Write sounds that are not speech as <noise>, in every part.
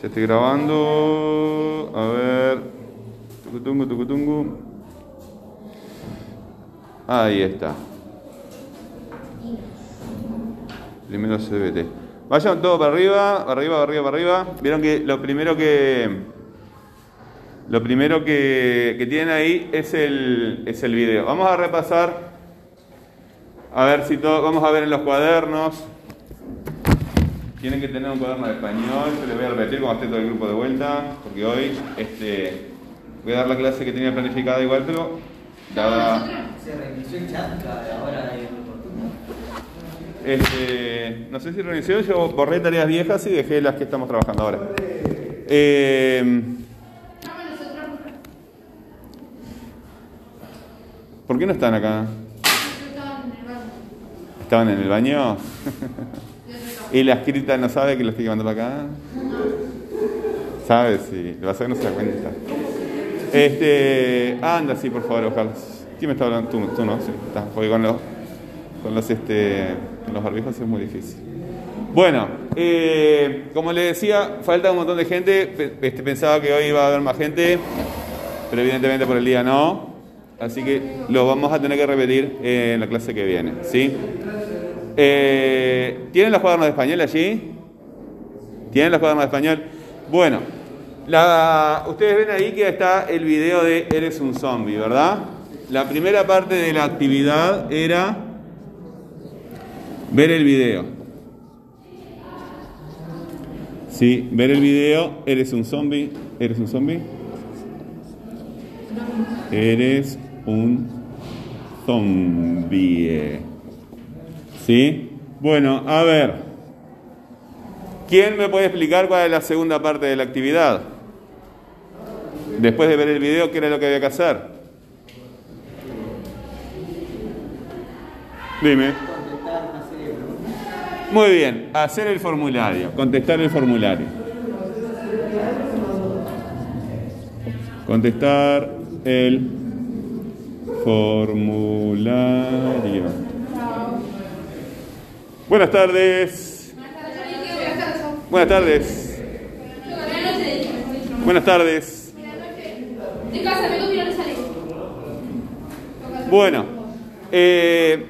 Ya estoy grabando. A ver. Tucutungu, tucutungu. Ahí está. Primero CBT. Vayan todo para arriba, para arriba, para arriba, para arriba. Vieron que lo primero que. Lo primero que, que tienen ahí es el, es el video. Vamos a repasar. A ver si todo. Vamos a ver en los cuadernos. Tienen que tener un cuaderno de español. Yo les voy a repetir cuando esté todo el grupo de vuelta. Porque hoy este, voy a dar la clase que tenía planificada igual, pero dada. Se reinició el chat cada hora de Este, no sé si reinició, yo borré tareas viejas y dejé las que estamos trabajando ahora. Eh, ¿Por qué no están acá? ¿Estaban en el baño? <laughs> ¿Y la escrita no sabe que lo estoy llevando para acá? ¿Sabe? Sí, lo vas a ver, no se da cuenta. Este, anda, sí, por favor, ojalá. ¿Quién me está hablando? Tú, tú no, sí, está, porque con los, con los, este, con los barbijos es muy difícil. Bueno, eh, como le decía, falta un montón de gente. Este, pensaba que hoy iba a haber más gente, pero evidentemente por el día no. Así que lo vamos a tener que repetir en la clase que viene. ¿sí? Eh, ¿Tienen los cuadernos de español allí? ¿Tienen los cuadernos de español? Bueno, la- ustedes ven ahí que está el video de Eres un zombie, ¿verdad? La primera parte de la actividad era ver el video. Sí, ver el video, eres un zombie, eres un zombie. Eres un zombie. ¿Sí? Bueno, a ver. ¿Quién me puede explicar cuál es la segunda parte de la actividad? Después de ver el video, ¿qué era lo que había que hacer? Dime. Muy bien, hacer el formulario, contestar el formulario. Contestar el formulario. Buenas tardes. Buenas tardes. Buenas tardes. Bueno, eh,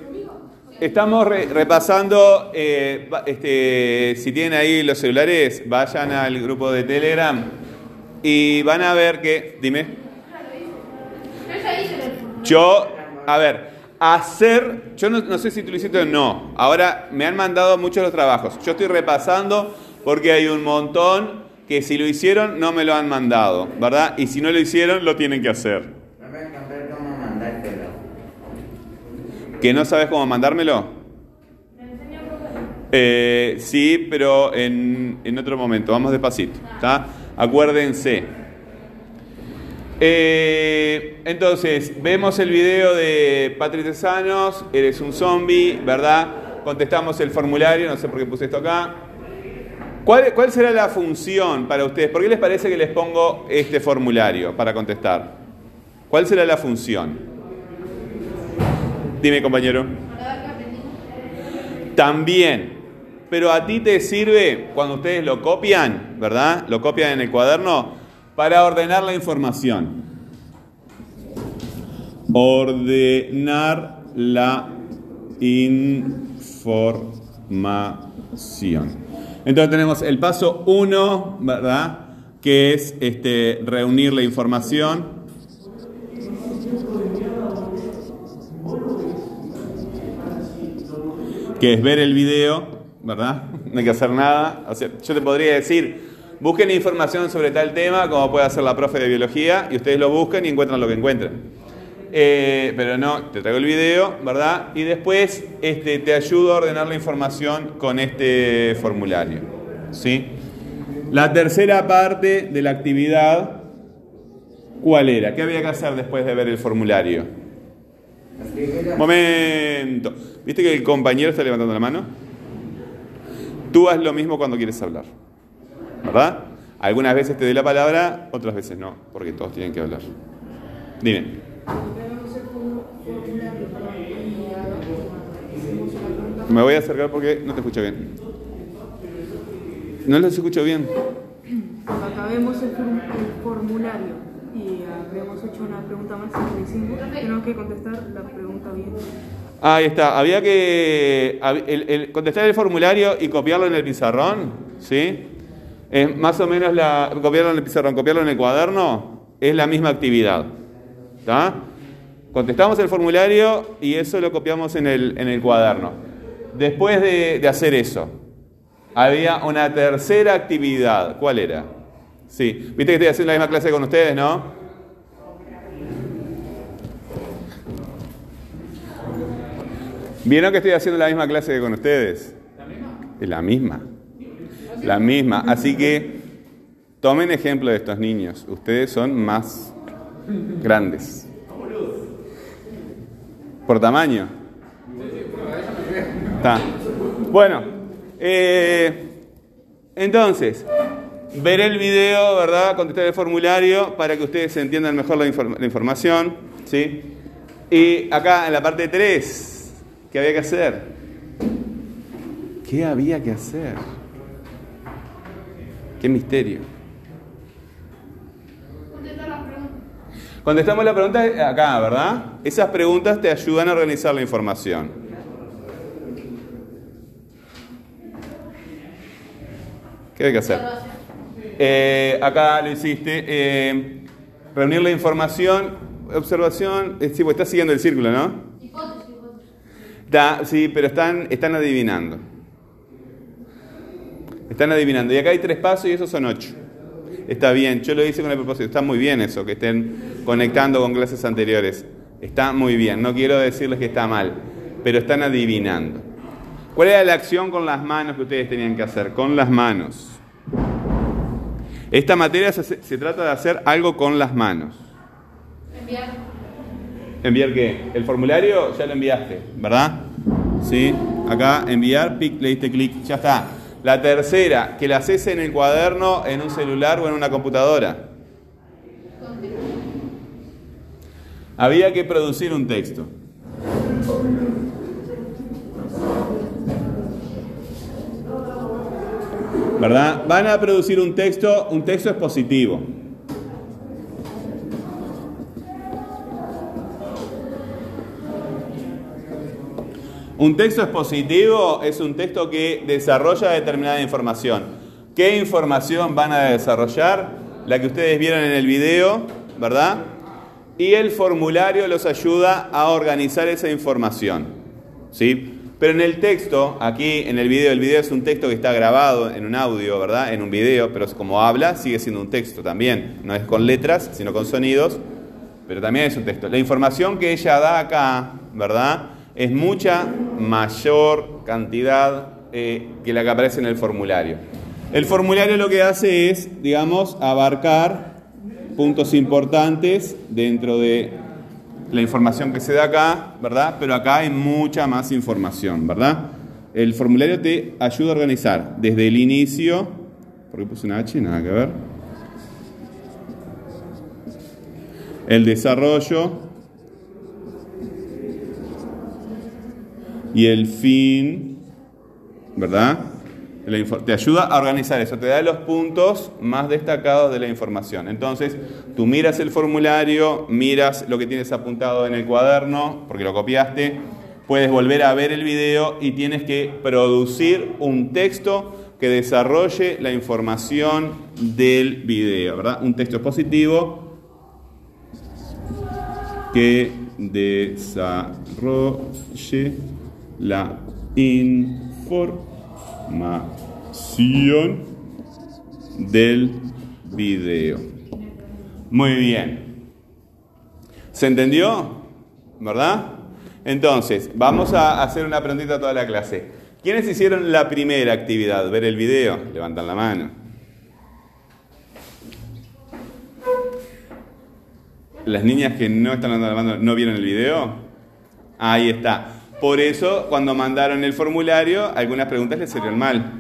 estamos re- repasando, eh, este, si tienen ahí los celulares, vayan al grupo de Telegram y van a ver que, dime, yo, a ver, hacer, yo no, sé si tú lo hiciste o no, ahora me han mandado muchos los trabajos, yo estoy repasando porque hay un montón que si lo hicieron no me lo han mandado, ¿verdad? Y si no lo hicieron, lo tienen que hacer. ¿Que no sabes cómo mandármelo? Eh, sí, pero en, en otro momento. Vamos despacito. ¿está? Acuérdense. Eh, entonces, vemos el video de Patrick Tesanos. Eres un zombie, ¿verdad? Contestamos el formulario. No sé por qué puse esto acá. ¿Cuál, cuál será la función para ustedes? ¿Por qué les parece que les pongo este formulario para contestar? ¿Cuál será la función? Dime, compañero. También. Pero a ti te sirve cuando ustedes lo copian, ¿verdad? Lo copian en el cuaderno para ordenar la información. Ordenar la información. Entonces tenemos el paso 1, ¿verdad? Que es este, reunir la información. que es ver el video, ¿verdad? <laughs> No hay que hacer nada. O sea, yo te podría decir, busquen información sobre tal tema, como puede hacer la profe de biología, y ustedes lo buscan y encuentran lo que encuentren. Eh, pero no, te traigo el video, ¿verdad? Y después este, te ayudo a ordenar la información con este formulario. ¿Sí? La tercera parte de la actividad, ¿cuál era? ¿Qué había que hacer después de ver el formulario? Momento. ¿Viste que el compañero está levantando la mano? Tú haz lo mismo cuando quieres hablar. ¿Verdad? Algunas veces te doy la palabra, otras veces no, porque todos tienen que hablar. Dime. Me voy a acercar porque no te escucho bien. No los escucho bien. vemos el, form- el formulario y habíamos hecho una pregunta más tenemos que contestar la pregunta bien. Ahí está, había que hab- el- el- contestar el formulario y copiarlo en el pizarrón, ¿sí? Es más o menos la, copiarlo en el pizarrón, copiarlo en el cuaderno, es la misma actividad, ¿está? Contestamos el formulario y eso lo copiamos en el, en el cuaderno. Después de, de hacer eso, había una tercera actividad, ¿cuál era? Sí, viste que estoy haciendo la misma clase con ustedes, ¿no? ¿Vieron que estoy haciendo la misma clase que con ustedes? Es la misma. La misma. Así que tomen ejemplo de estos niños. Ustedes son más grandes. Por tamaño. Está. Bueno, eh, entonces, ver el video, ¿verdad? Contestar el formulario para que ustedes entiendan mejor la, inform- la información, ¿sí? Y acá en la parte 3, ¿qué había que hacer? ¿Qué había que hacer? Qué misterio. Contestar las preguntas. Contestamos la pregunta acá, ¿verdad? Esas preguntas te ayudan a organizar la información. ¿Qué hay que hacer? Eh, acá lo hiciste. eh, reunir la información, observación. eh, sí, pues estás siguiendo el círculo, ¿no? Hipótesis, sí, pero están, están adivinando. Están adivinando. Y acá hay tres pasos y esos son ocho. Está bien, yo lo hice con el propósito. Está muy bien eso, que estén conectando con clases anteriores. Está muy bien. No quiero decirles que está mal, pero están adivinando. ¿Cuál era la acción con las manos que ustedes tenían que hacer? Con las manos. Esta materia se, se trata de hacer algo con las manos. Enviar. ¿Enviar qué? El formulario ya lo enviaste, ¿verdad? Sí. Acá, enviar, pic, le diste clic, ya está. La tercera, que la haces en el cuaderno, en un celular o en una computadora. Había que producir un texto. ¿Verdad? Van a producir un texto, un texto expositivo. Un texto expositivo es un texto que desarrolla determinada información. ¿Qué información van a desarrollar? La que ustedes vieron en el video, ¿verdad? Y el formulario los ayuda a organizar esa información. ¿Sí? Pero en el texto, aquí en el video, el video es un texto que está grabado en un audio, ¿verdad? En un video, pero como habla, sigue siendo un texto también. No es con letras, sino con sonidos, pero también es un texto. La información que ella da acá, ¿verdad? Es mucha mayor cantidad eh, que la que aparece en el formulario. El formulario lo que hace es, digamos, abarcar puntos importantes dentro de la información que se da acá, ¿verdad? Pero acá hay mucha más información, ¿verdad? El formulario te ayuda a organizar desde el inicio, ¿por qué puse una H? Nada que ver. El desarrollo y el fin, ¿verdad? Te ayuda a organizar eso, te da los puntos más destacados de la información. Entonces, tú miras el formulario, miras lo que tienes apuntado en el cuaderno, porque lo copiaste, puedes volver a ver el video y tienes que producir un texto que desarrolle la información del video, ¿verdad? Un texto expositivo que desarrolle la información del video. Muy bien. ¿Se entendió? ¿Verdad? Entonces, vamos a hacer una preguntita a toda la clase. ¿Quiénes hicieron la primera actividad? ¿Ver el video? Levantan la mano. Las niñas que no están levantando la mano, ¿no vieron el video? Ahí está. Por eso, cuando mandaron el formulario, algunas preguntas les salieron mal.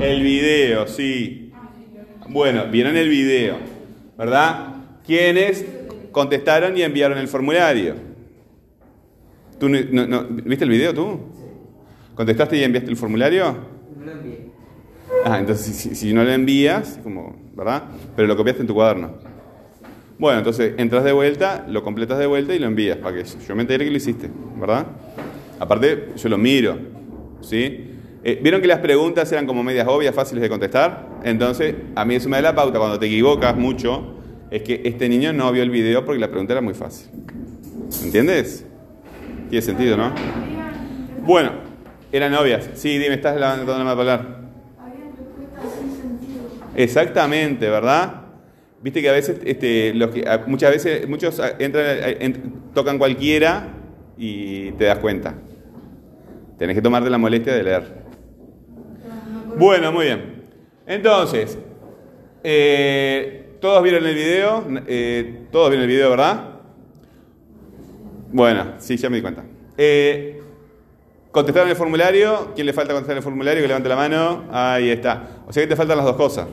El video, sí. Bueno, vieron el video, ¿verdad? ¿Quiénes contestaron y enviaron el formulario? ¿Tú no- no- no- ¿Viste el video tú? ¿Contestaste y enviaste el formulario? No lo envié. Ah, entonces si, si no lo envías, como, ¿verdad? Pero lo copiaste en tu cuaderno. Bueno, entonces entras de vuelta, lo completas de vuelta y lo envías para que yo me entere que lo hiciste, ¿verdad? Aparte, yo lo miro, ¿sí? Eh, ¿Vieron que las preguntas eran como medias obvias, fáciles de contestar? Entonces, a mí eso me da la pauta cuando te equivocas mucho, es que este niño no vio el video porque la pregunta era muy fácil. ¿Entiendes? Tiene sentido, ¿no? Bueno, eran obvias. Sí, dime, estás levantando la mano para hablar. Exactamente, ¿verdad? Viste que a veces, este, los que, muchas veces, muchos entran, tocan cualquiera y te das cuenta. Tenés que tomarte la molestia de leer. Bueno, muy bien. Entonces, eh, ¿todos vieron el video? Eh, ¿Todos vieron el video, verdad? Bueno, sí, ya me di cuenta. Eh, ¿Contestaron el formulario? ¿Quién le falta contestar el formulario? Que levante la mano. Ahí está. O sea que te faltan las dos cosas.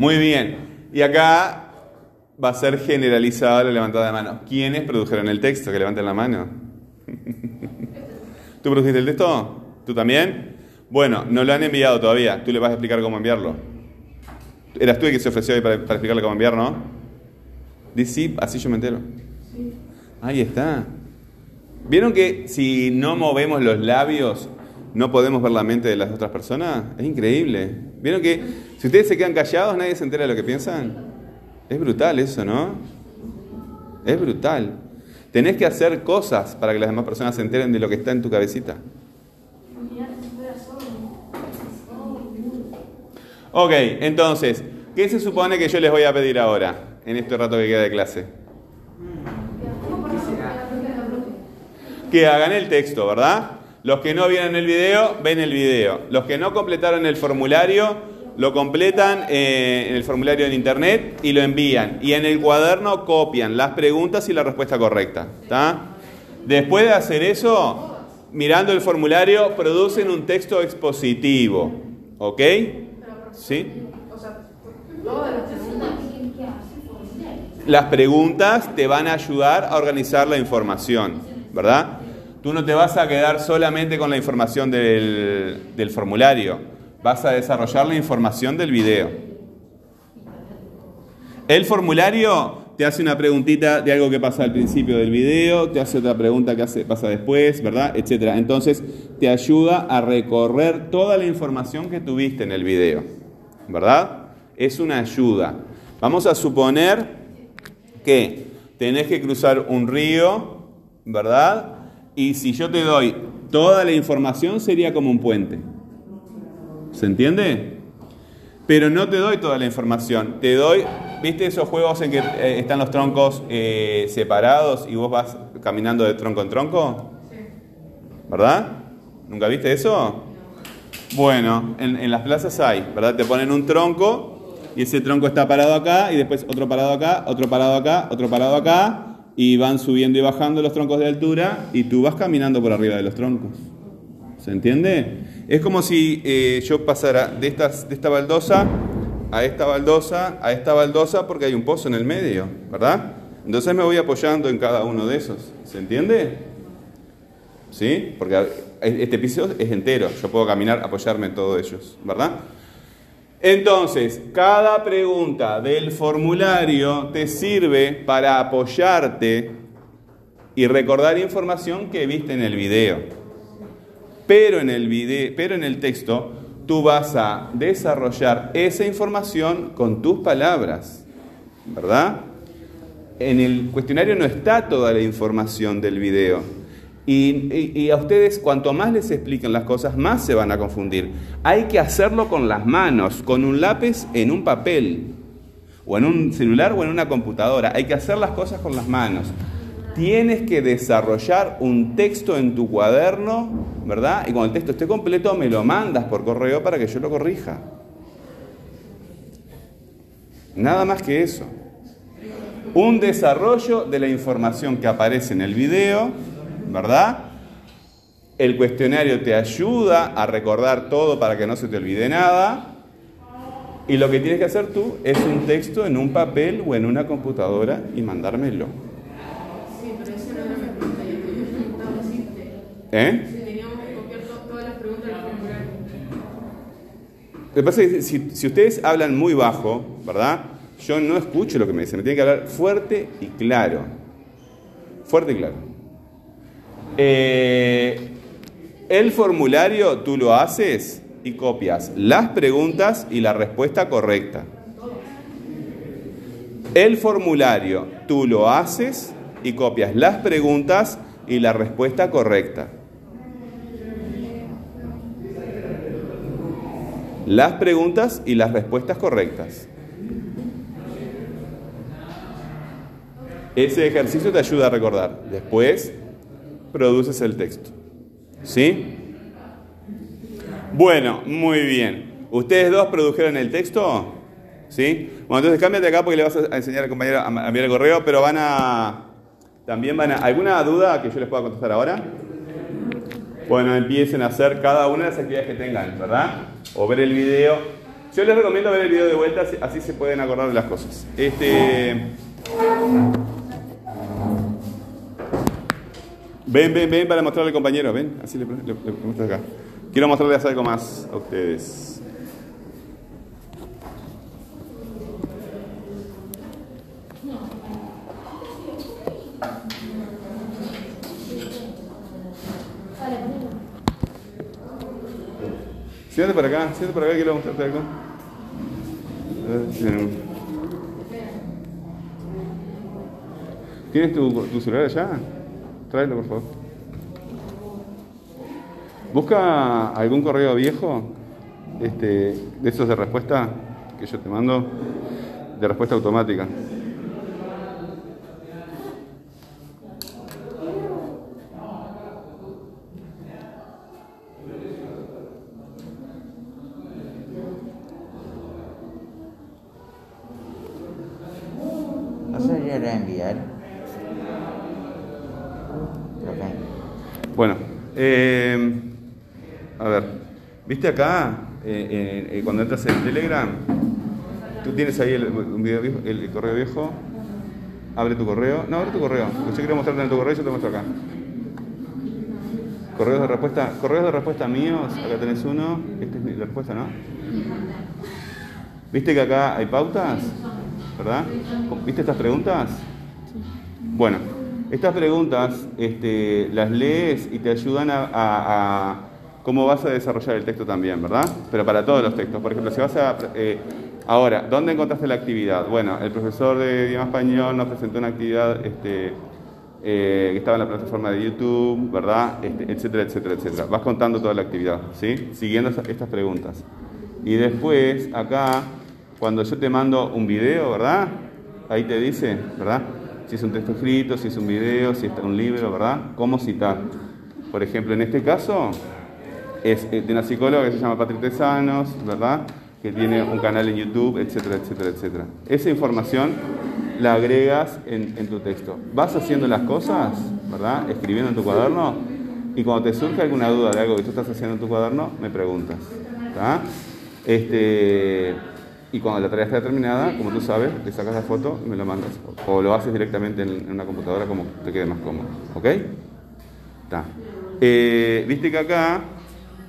Muy bien. Y acá va a ser generalizada la levantada de mano. ¿Quiénes produjeron el texto? Que levanten la mano. <laughs> ¿Tú produjiste el texto? ¿Tú también? Bueno, no lo han enviado todavía. Tú le vas a explicar cómo enviarlo. Eras tú el que se ofreció hoy para, para explicarle cómo enviar, ¿no? Dice sí, así yo me entero. Ahí está. ¿Vieron que si no movemos los labios no podemos ver la mente de las otras personas? Es increíble. ¿Vieron que si ustedes se quedan callados nadie se entera de lo que piensan? Es brutal eso, ¿no? Es brutal. Tenés que hacer cosas para que las demás personas se enteren de lo que está en tu cabecita. Ok, entonces, ¿qué se supone que yo les voy a pedir ahora, en este rato que queda de clase? Que hagan el texto, ¿verdad? Los que no vieron el video, ven el video. Los que no completaron el formulario, lo completan eh, en el formulario en internet y lo envían. Y en el cuaderno copian las preguntas y la respuesta correcta. Después de hacer eso, mirando el formulario, producen un texto expositivo. ¿Ok? ¿Sí? Las preguntas te van a ayudar a organizar la información, ¿verdad? Tú no te vas a quedar solamente con la información del, del formulario, vas a desarrollar la información del video. El formulario te hace una preguntita de algo que pasa al principio del video, te hace otra pregunta que pasa después, ¿verdad? Etcétera. Entonces te ayuda a recorrer toda la información que tuviste en el video, ¿verdad? Es una ayuda. Vamos a suponer que tenés que cruzar un río, ¿verdad? Y si yo te doy toda la información sería como un puente. ¿Se entiende? Pero no te doy toda la información. Te doy, ¿viste esos juegos en que eh, están los troncos eh, separados y vos vas caminando de tronco en tronco? ¿Verdad? ¿Nunca viste eso? Bueno, en, en las plazas hay, ¿verdad? Te ponen un tronco y ese tronco está parado acá y después otro parado acá, otro parado acá, otro parado acá y van subiendo y bajando los troncos de altura y tú vas caminando por arriba de los troncos. ¿Se entiende? Es como si eh, yo pasara de, estas, de esta baldosa a esta baldosa, a esta baldosa, porque hay un pozo en el medio, ¿verdad? Entonces me voy apoyando en cada uno de esos. ¿Se entiende? ¿Sí? Porque este piso es entero, yo puedo caminar, apoyarme en todos ellos, ¿verdad? Entonces, cada pregunta del formulario te sirve para apoyarte y recordar información que viste en el video. Pero en el, video, pero en el texto tú vas a desarrollar esa información con tus palabras, ¿verdad? En el cuestionario no está toda la información del video. Y, a ustedes, cuanto más les expliquen las cosas, más se van a confundir. Hay que hacerlo con las manos, con un lápiz en un papel, o en un celular o en una computadora. Hay que hacer las cosas con las manos. Tienes que desarrollar un texto en tu cuaderno, ¿verdad? Y cuando el texto esté completo, me lo mandas por correo para que yo lo corrija. Nada más que eso. Un desarrollo de la información que aparece en el video, ¿verdad? El cuestionario te ayuda a recordar todo para que no se te olvide nada. Y lo que tienes que hacer tú es un texto en un papel o en una computadora y mandármelo. Sí, pero eso no era pregunta. Yo preguntaba si ¿Eh? si teníamos que copiar to- todas las preguntas del formulario. Lo que pasa es que si, si ustedes hablan muy bajo, ¿verdad? Yo no escucho lo que me dicen. Me tienen que hablar fuerte y claro. Fuerte y claro. Eh, el formulario tú lo haces y copias las preguntas y la respuesta correcta. El formulario tú lo haces y copias las preguntas y la respuesta correcta. Las preguntas y las respuestas correctas. Ese ejercicio te ayuda a recordar. Después produces el texto. ¿Sí? Bueno, muy bien. ¿Ustedes dos produjeron el texto? ¿Sí? Bueno, entonces cámbiate acá porque le vas a enseñar al compañero a enviar el correo, pero van a... También van a... ¿Alguna duda que yo les pueda contestar ahora? Bueno, empiecen a hacer cada una de las actividades que tengan, ¿verdad? O ver el video. Yo les recomiendo ver el video de vuelta, así se pueden acordar de las cosas. Este... Ven, ven, ven para mostrarle al compañero, ven, así le, le, muestro acá. Quiero mostrarles algo más a ustedes. Siéntate para acá, siéntate para acá, quiero mostrarte algo. ¿Tienes tu celular allá? Tráelo, por favor. Busca algún correo viejo este, de esos de respuesta que yo te mando, de respuesta automática. ¿No se debería enviar? Bueno, eh, a ver, ¿viste acá, eh, eh, cuando entras en Telegram, tú tienes ahí el, video viejo- el- correo viejo? Abre tu correo. No, abre tu correo. Yo quiero mostrarte en tu correo yo te muestro acá. Correos de respuesta, correos de respuesta míos, acá tenés uno, esta es mi- la respuesta, ¿no? ¿Viste que acá hay pautas? ¿Verdad? ¿Viste estas preguntas? Bueno, estas preguntas este, las lees y te ayudan a, cómo vas a desarrollar el texto también, ¿verdad? Pero para todos los textos. Por ejemplo, si vas a... eh, ahora, ¿dónde encontraste la actividad? Bueno, el profesor de idioma español nos presentó una actividad este, eh, que estaba en la plataforma de YouTube, ¿verdad? Este, etcétera, etcétera, etcétera. Vas contando toda la actividad, ¿sí? Siguiendo estas preguntas. Y después, acá, cuando yo te mando un video, ¿verdad? Ahí te dice, ¿verdad? Si es un texto escrito, si es un video, si es un libro, ¿verdad? ¿Cómo citar? Por ejemplo, en este caso, es eh, de una psicóloga que se llama Patrick Tesanos, ¿verdad? Que tiene un canal en YouTube, etcétera, etcétera, etcétera. Esa información la agregas en, en tu texto. Vas haciendo las cosas, ¿verdad? Escribiendo en tu cuaderno. Y cuando te surge alguna duda de algo que tú estás haciendo en tu cuaderno, me preguntas. ¿tá? Este, y cuando la tarea está terminada, como tú sabes, le sacas la foto y me la mandas. O lo haces directamente en, una computadora como te quede más cómodo. ¿Ok? Está. Eh, Viste que acá,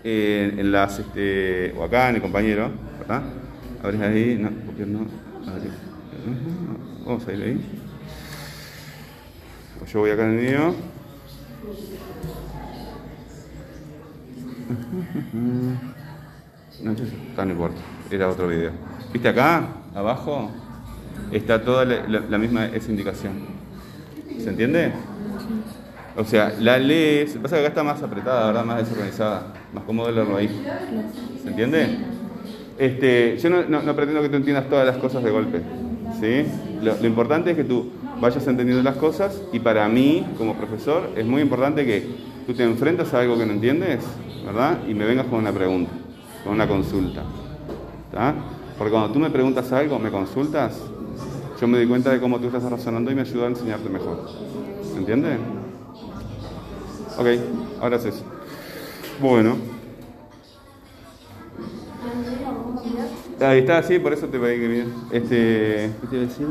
eh, en las, este, o acá en el compañero, ¿verdad? Abres ahí, no, copiar no, Vamos a ir ahí. Pues yo voy acá en el mío. <laughs> No, eso no importa, era otro video. ¿Viste acá, abajo? Está toda la, misma esa indicación. ¿Se entiende? O sea, la lees, pasa que acá está más apretada, ¿verdad? Más desorganizada, más cómodo leerlo ahí. ¿Se entiende? Este, yo no, pretendo que tú entiendas todas las cosas de golpe, ¿sí? Lo, importante es que tú vayas entendiendo las cosas y para mí, como profesor, es muy importante que tú te enfrentas a algo que no entiendes, ¿verdad? Y me vengas con una pregunta, con una consulta, ¿está? Porque cuando tú me preguntas algo, me consultas, yo me doy cuenta de cómo tú estás razonando y me ayuda a enseñarte mejor. ¿Se entiende? Ok, ahora es eso. Bueno. Ahí está, sí, por eso te pedí que bien. Este, ¿Qué te iba a decir?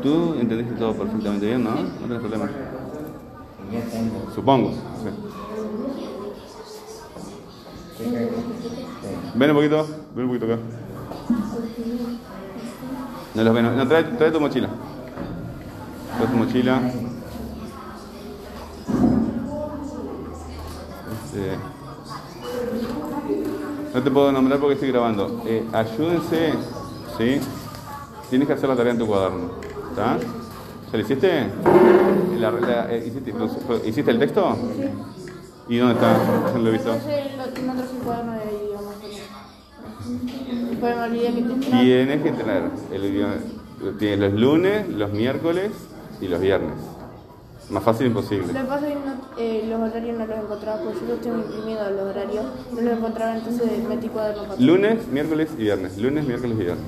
Tú entendiste todo perfectamente bien, ¿no? No tienes problema. Supongo. Ven un poquito, ven un poquito acá. No los ven, no, trae, trae tu mochila. Trae tu mochila. Este, no te puedo nombrar porque estoy grabando. Eh, ayúdense, ¿sí? Tienes que hacer la tarea en tu cuaderno. ¿Está? ¿Ya lo hiciste? La- la- eh, ¿hiciste, ¿Hiciste el texto? ¿Y dónde está? Lo he visto. Que te Tienes que tener el tienes los lunes, los miércoles y los viernes. Más fácil imposible. Lo que pasa es que no- eh, los horarios no los encontraba, porque yo los tengo imprimidos los horarios, no los encontraba, entonces metí cuaderno para Lunes, miércoles y viernes. Lunes, miércoles y viernes.